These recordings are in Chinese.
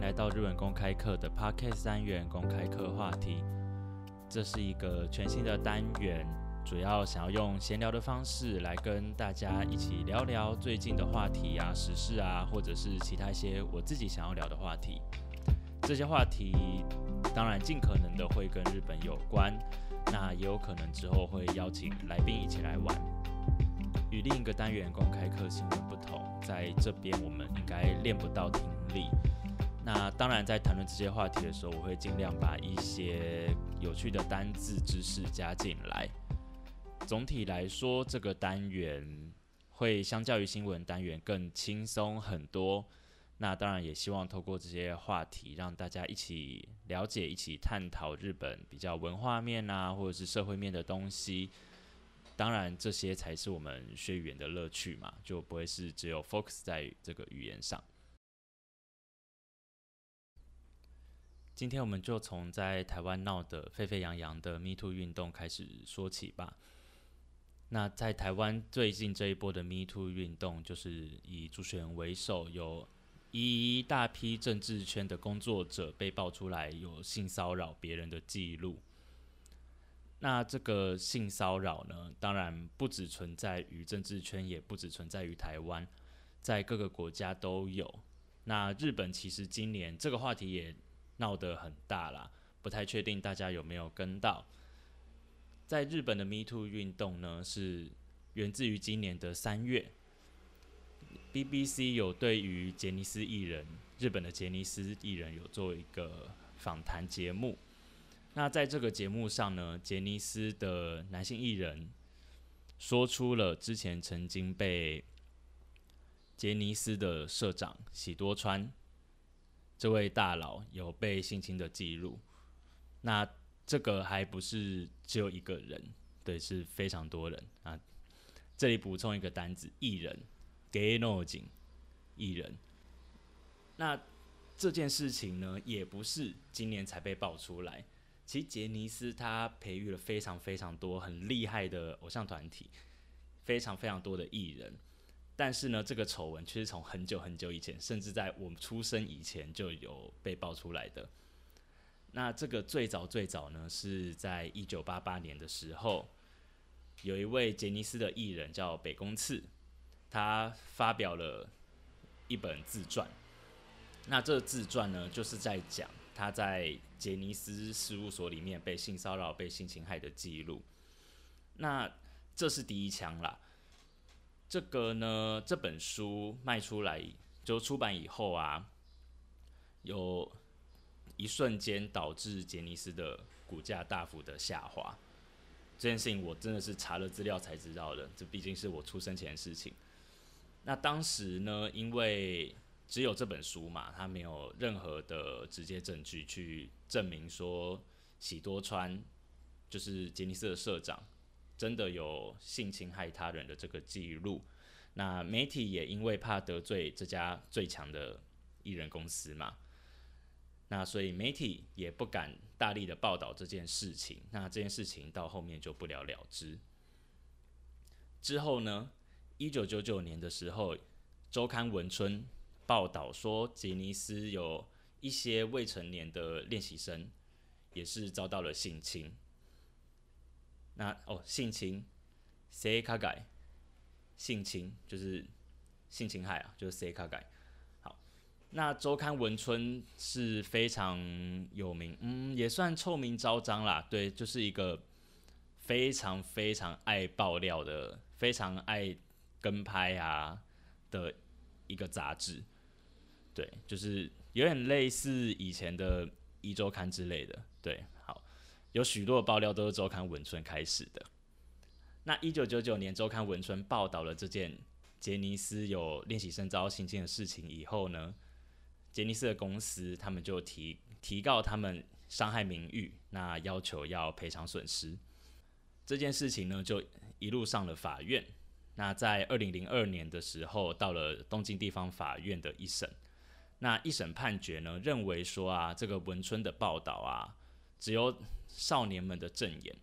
来到日本公开课的 Podcast 单元公开课话题。这是一个全新的单元，主要想要用闲聊的方式来跟大家一起聊聊最近的话题啊、时事啊，或者是其他一些我自己想要聊的话题。这些话题当然尽可能的会跟日本有关，那也有可能之后会邀请来宾一起来玩。与另一个单元公开课新闻不同，在这边我们应该练不到听力。那当然，在谈论这些话题的时候，我会尽量把一些有趣的单字知识加进来。总体来说，这个单元会相较于新闻单元更轻松很多。那当然也希望透过这些话题，让大家一起了解、一起探讨日本比较文化面啊，或者是社会面的东西。当然，这些才是我们学语言的乐趣嘛，就不会是只有 focus 在这个语言上。今天我们就从在台湾闹得沸沸扬扬的 Me Too 运动开始说起吧。那在台湾最近这一波的 Me Too 运动，就是以主持人为首，有一大批政治圈的工作者被爆出来有性骚扰别人的记录。那这个性骚扰呢，当然不只存在于政治圈，也不只存在于台湾，在各个国家都有。那日本其实今年这个话题也闹得很大啦，不太确定大家有没有跟到。在日本的 Me Too 运动呢，是源自于今年的三月，BBC 有对于杰尼斯艺人，日本的杰尼斯艺人有做一个访谈节目。那在这个节目上呢，杰尼斯的男性艺人说出了之前曾经被杰尼斯的社长喜多川这位大佬有被性侵的记录。那这个还不是只有一个人，对，是非常多人啊。这里补充一个单子，艺人 g a y n o j i 艺人。那这件事情呢，也不是今年才被爆出来。其实杰尼斯他培育了非常非常多很厉害的偶像团体，非常非常多的艺人，但是呢，这个丑闻却是从很久很久以前，甚至在我们出生以前就有被爆出来的。那这个最早最早呢，是在一九八八年的时候，有一位杰尼斯的艺人叫北宫次，他发表了一本自传。那这自传呢，就是在讲。他在杰尼斯事务所里面被性骚扰、被性侵害的记录，那这是第一枪啦。这个呢，这本书卖出来就出版以后啊，有一瞬间导致杰尼斯的股价大幅的下滑。这件事情我真的是查了资料才知道的，这毕竟是我出生前的事情。那当时呢，因为只有这本书嘛，他没有任何的直接证据去证明说喜多川就是杰尼斯的社长真的有性侵害他人的这个记录。那媒体也因为怕得罪这家最强的艺人公司嘛，那所以媒体也不敢大力的报道这件事情。那这件事情到后面就不了了之。之后呢，一九九九年的时候，周刊文春。报道说，杰尼斯有一些未成年的练习生也是遭到了性侵。那哦，性侵，say 卡改，性侵就是性侵害啊，就是 say 卡改。好，那周刊文春是非常有名，嗯，也算臭名昭彰啦。对，就是一个非常非常爱爆料的，非常爱跟拍啊的一个杂志。对，就是有点类似以前的一周刊之类的。对，有许多的爆料都是周刊文春开始的。那一九九九年，周刊文春报道了这件杰尼斯有练习生遭性侵的事情以后呢，杰尼斯的公司他们就提提告他们伤害名誉，那要求要赔偿损失。这件事情呢，就一路上了法院。那在二零零二年的时候，到了东京地方法院的一审。那一审判决呢，认为说啊，这个文春的报道啊，只有少年们的证言，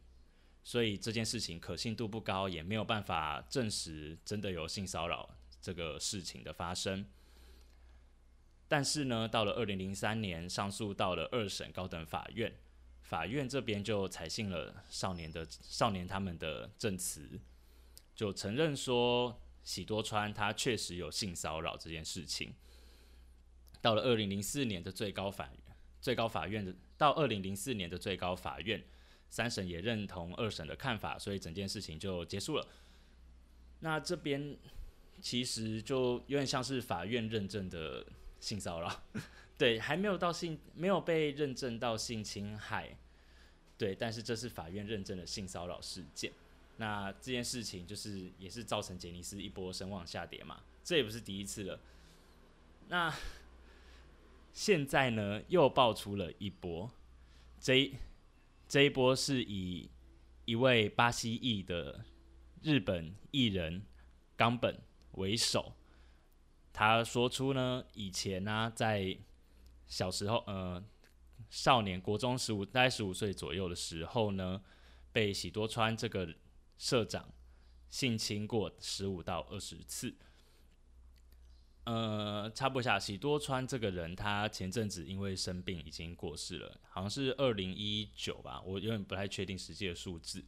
所以这件事情可信度不高，也没有办法证实真的有性骚扰这个事情的发生。但是呢，到了二零零三年，上诉到了二审高等法院，法院这边就采信了少年的少年他们的证词，就承认说喜多川他确实有性骚扰这件事情。到了二零零四年的最高法最高法院的到二零零四年的最高法院，三审也认同二审的看法，所以整件事情就结束了。那这边其实就有点像是法院认证的。性骚扰，对，还没有到性，没有被认证到性侵害，对，但是这是法院认证的性骚扰事件。那这件事情就是也是造成杰尼斯一波声望下跌嘛，这也不是第一次了。那现在呢，又爆出了一波，这这一波是以一位巴西裔的日本艺人冈本为首。他说出呢，以前呢，在小时候，呃，少年国中十五，大概十五岁左右的时候呢，被喜多川这个社长性侵过十五到二十次。呃，插播一下，喜多川这个人，他前阵子因为生病已经过世了，好像是二零一九吧，我有点不太确定实际的数字。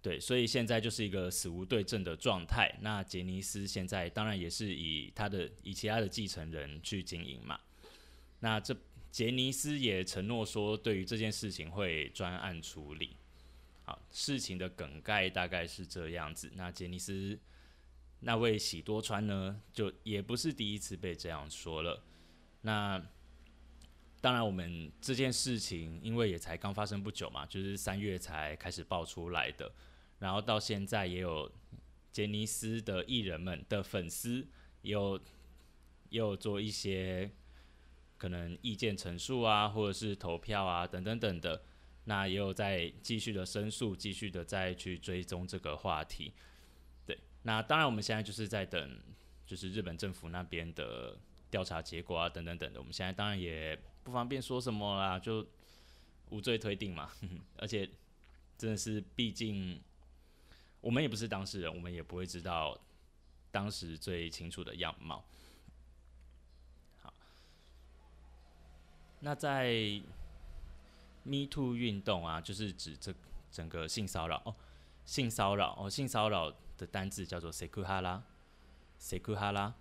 对，所以现在就是一个死无对证的状态。那杰尼斯现在当然也是以他的以其他的继承人去经营嘛。那这杰尼斯也承诺说，对于这件事情会专案处理。好，事情的梗概大概是这样子。那杰尼斯那位喜多川呢，就也不是第一次被这样说了。那当然，我们这件事情因为也才刚发生不久嘛，就是三月才开始爆出来的。然后到现在也有杰尼斯的艺人们的粉丝，有也有做一些可能意见陈述啊，或者是投票啊等等等的。那也有在继续的申诉，继续的再去追踪这个话题。那当然我们现在就是在等，就是日本政府那边的调查结果啊等等等的。我们现在当然也不方便说什么啦，就无罪推定嘛。而且真的是，毕竟。我们也不是当事人，我们也不会知道当时最清楚的样貌。好，那在 Me Too 运动啊，就是指这整个性骚扰哦，性骚扰哦，性骚扰的单字叫做 “sekuhala”，“sekuhala”。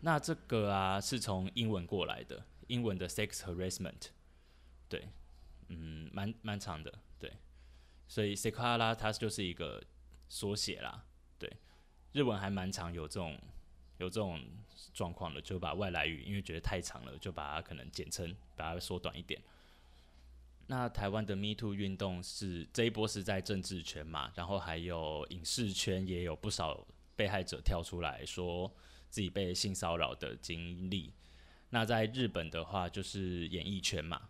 那这个啊，是从英文过来的，英文的 “sex harassment”。对，嗯，蛮蛮长的。对所以 s e k a r a 它就是一个缩写啦，对，日文还蛮常有这种有这种状况的，就把外来语因为觉得太长了，就把它可能简称，把它缩短一点。那台湾的 Me Too 运动是这一波是在政治圈嘛，然后还有影视圈也有不少被害者跳出来说自己被性骚扰的经历。那在日本的话就是演艺圈嘛。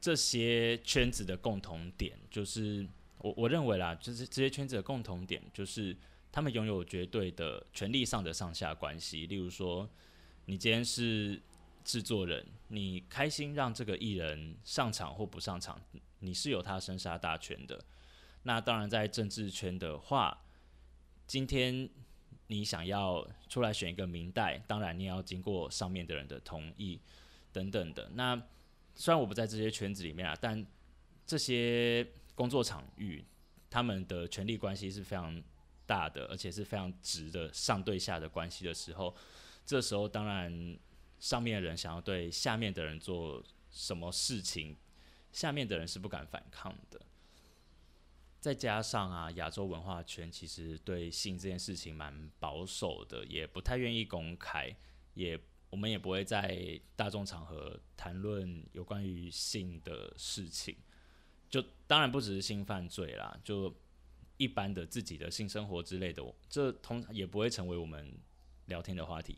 这些圈子的共同点，就是我我认为啦，就是这些圈子的共同点，就是他们拥有绝对的权力上的上下关系。例如说，你今天是制作人，你开心让这个艺人上场或不上场，你是有他生杀大权的。那当然，在政治圈的话，今天你想要出来选一个明代，当然你也要经过上面的人的同意等等的。那虽然我不在这些圈子里面啊，但这些工作场域，他们的权力关系是非常大的，而且是非常直的上对下的关系的时候，这时候当然上面的人想要对下面的人做什么事情，下面的人是不敢反抗的。再加上啊，亚洲文化圈其实对性这件事情蛮保守的，也不太愿意公开，也。我们也不会在大众场合谈论有关于性的事情，就当然不只是性犯罪啦，就一般的自己的性生活之类的，这通也不会成为我们聊天的话题。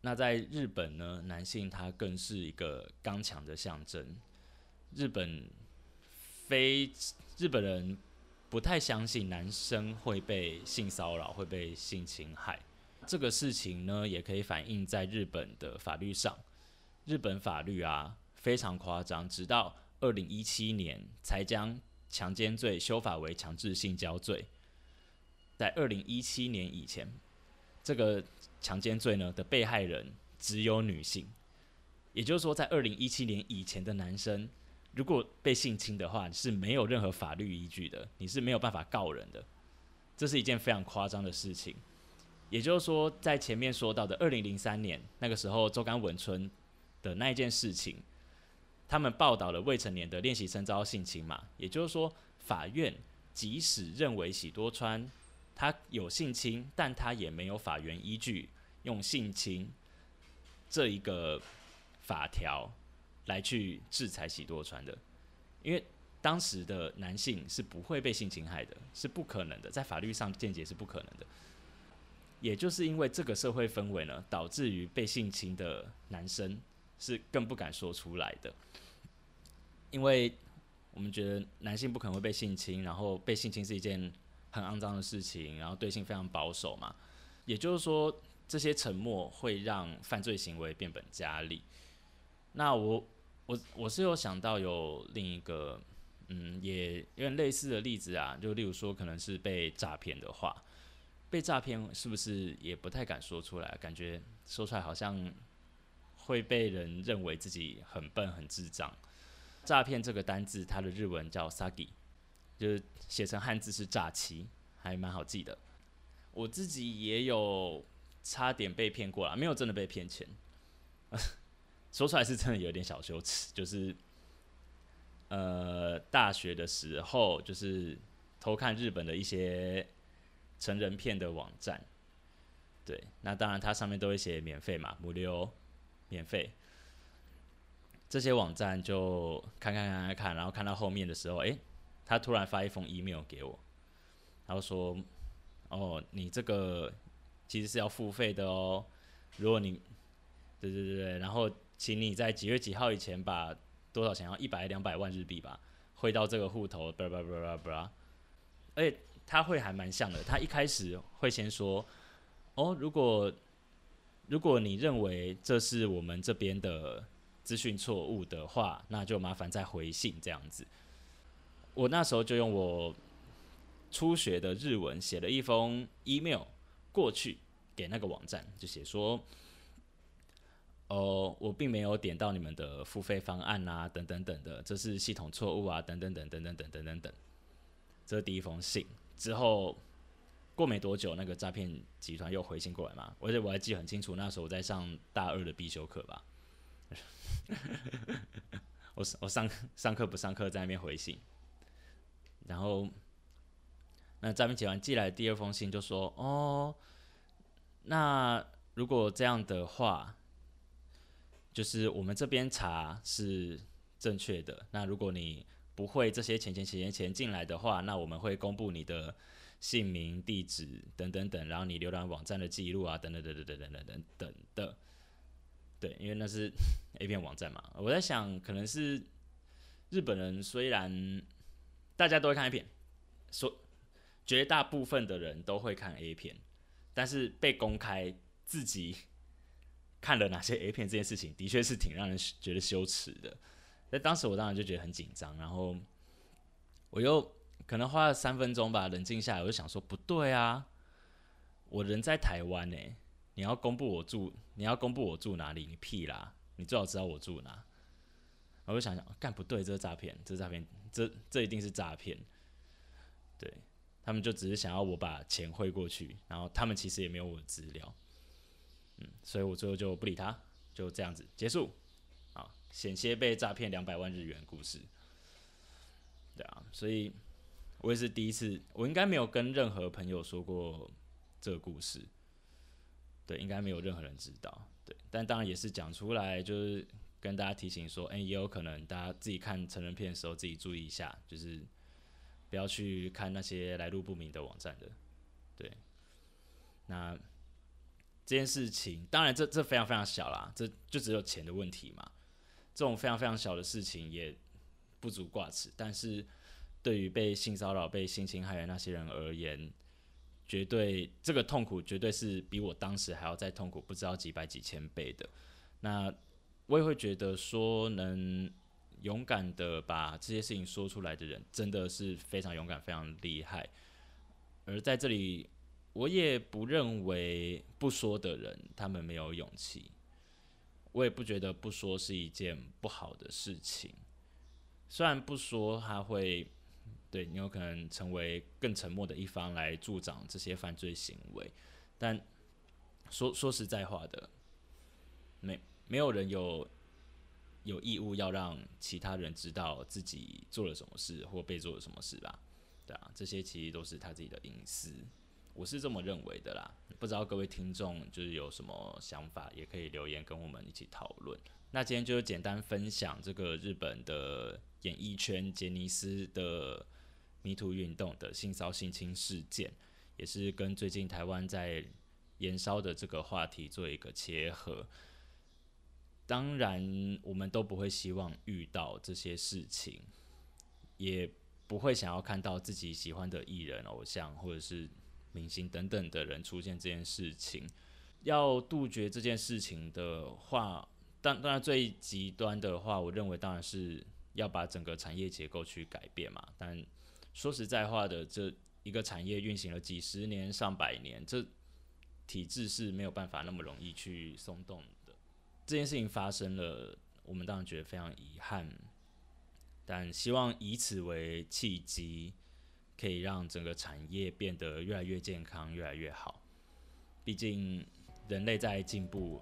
那在日本呢，男性他更是一个刚强的象征。日本非日本人不太相信男生会被性骚扰，会被性侵害。这个事情呢，也可以反映在日本的法律上。日本法律啊，非常夸张，直到二零一七年才将强奸罪修法为强制性交罪。在二零一七年以前，这个强奸罪呢的被害人只有女性。也就是说，在二零一七年以前的男生，如果被性侵的话，是没有任何法律依据的，你是没有办法告人的。这是一件非常夸张的事情。也就是说，在前面说到的二零零三年那个时候，周刊文春的那一件事情，他们报道了未成年的练习生遭到性侵嘛？也就是说，法院即使认为喜多川他有性侵，但他也没有法源依据用性侵这一个法条来去制裁喜多川的，因为当时的男性是不会被性侵害的，是不可能的，在法律上见解是不可能的。也就是因为这个社会氛围呢，导致于被性侵的男生是更不敢说出来的，因为我们觉得男性不可能会被性侵，然后被性侵是一件很肮脏的事情，然后对性非常保守嘛。也就是说，这些沉默会让犯罪行为变本加厉。那我我我是有想到有另一个，嗯，也有点类似的例子啊，就例如说可能是被诈骗的话。被诈骗是不是也不太敢说出来？感觉说出来好像会被人认为自己很笨、很智障。诈骗这个单字，它的日文叫 “sagi”，就是写成汉字是诈欺，还蛮好记的。我自己也有差点被骗过啦，没有真的被骗钱。说出来是真的有点小羞耻，就是呃，大学的时候就是偷看日本的一些。成人片的网站，对，那当然它上面都会写免费嘛，无料，免费。这些网站就看看看看看，然后看到后面的时候，哎，他突然发一封 email 给我，然后说，哦，你这个其实是要付费的哦，如果你，对对对对，然后请你在几月几号以前把多少钱，要一百两百万日币吧，汇到这个户头，巴拉巴拉巴拉巴拉，而且。他会还蛮像的，他一开始会先说：“哦，如果如果你认为这是我们这边的资讯错误的话，那就麻烦再回信这样子。”我那时候就用我初学的日文写了一封 email 过去给那个网站，就写说：“哦，我并没有点到你们的付费方案啊，等等等的，这是系统错误啊，等等等等等等等等。”这是第一封信。之后过没多久，那个诈骗集团又回信过来嘛，而且我还记得很清楚，那时候我在上大二的必修课吧。我 我上上课不上课，在那边回信。然后那诈骗集团寄来第二封信，就说：“哦，那如果这样的话，就是我们这边查是正确的。那如果你……”不会这些钱钱钱钱钱进来的话，那我们会公布你的姓名、地址等等等，然后你浏览网站的记录啊，等等等等等等等等等的。对，因为那是 A 片网站嘛。我在想，可能是日本人虽然大家都会看 A 片，说绝大部分的人都会看 A 片，但是被公开自己看了哪些 A 片这件事情，的确是挺让人觉得羞耻的。在当时，我当然就觉得很紧张，然后我又可能花了三分钟吧，冷静下来，我就想说，不对啊，我人在台湾呢，你要公布我住，你要公布我住哪里？你屁啦！你最好知道我住哪。我就想想，干不对，这是诈骗，这是诈骗，这这一定是诈骗。对他们就只是想要我把钱汇过去，然后他们其实也没有我的资料，嗯，所以我最后就不理他，就这样子结束。啊险些被诈骗两百万日元故事，对啊，所以我也是第一次，我应该没有跟任何朋友说过这个故事，对，应该没有任何人知道，对，但当然也是讲出来，就是跟大家提醒说，哎，也有可能大家自己看成人片的时候自己注意一下，就是不要去看那些来路不明的网站的，对，那这件事情，当然这这非常非常小啦，这就只有钱的问题嘛。这种非常非常小的事情也不足挂齿，但是对于被性骚扰、被性侵害的那些人而言，绝对这个痛苦绝对是比我当时还要再痛苦，不知道几百几千倍的。那我也会觉得说，能勇敢的把这些事情说出来的人，真的是非常勇敢、非常厉害。而在这里，我也不认为不说的人他们没有勇气。我也不觉得不说是一件不好的事情。虽然不说，他会对你有可能成为更沉默的一方来助长这些犯罪行为，但说说实在话的，没没有人有有义务要让其他人知道自己做了什么事或被做了什么事吧？对啊，这些其实都是他自己的隐私。我是这么认为的啦，不知道各位听众就是有什么想法，也可以留言跟我们一起讨论。那今天就简单分享这个日本的演艺圈杰尼斯的迷途运动的性骚性侵事件，也是跟最近台湾在燃烧的这个话题做一个切合。当然，我们都不会希望遇到这些事情，也不会想要看到自己喜欢的艺人、偶像或者是。明星等等的人出现这件事情，要杜绝这件事情的话，当当然最极端的话，我认为当然是要把整个产业结构去改变嘛。但说实在话的，这一个产业运行了几十年、上百年，这体制是没有办法那么容易去松动。这件事情发生了，我们当然觉得非常遗憾，但希望以此为契机。可以让整个产业变得越来越健康，越来越好。毕竟人类在进步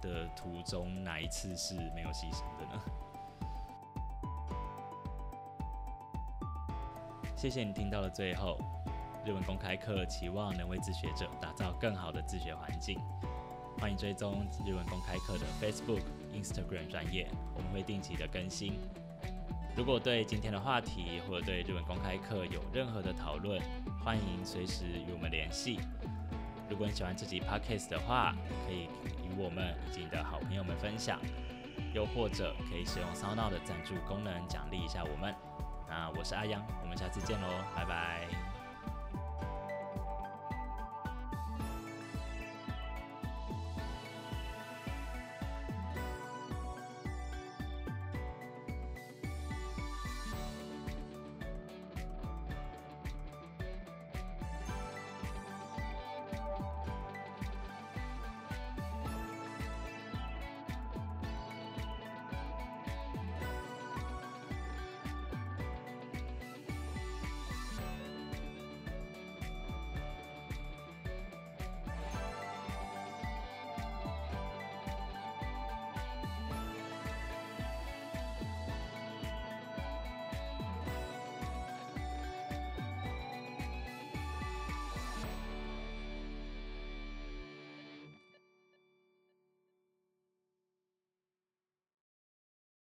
的途中，哪一次是没有牺牲的呢？谢谢你听到了最后。日文公开课期望能为自学者打造更好的自学环境。欢迎追踪日文公开课的 Facebook、Instagram 专业，我们会定期的更新。如果对今天的话题或者对日文公开课有任何的讨论，欢迎随时与我们联系。如果你喜欢这集 podcast 的话，可以与我们以及你的好朋友们分享，又或者可以使用 sound 的赞助功能奖励一下我们。那我是阿阳，我们下次见喽，拜拜。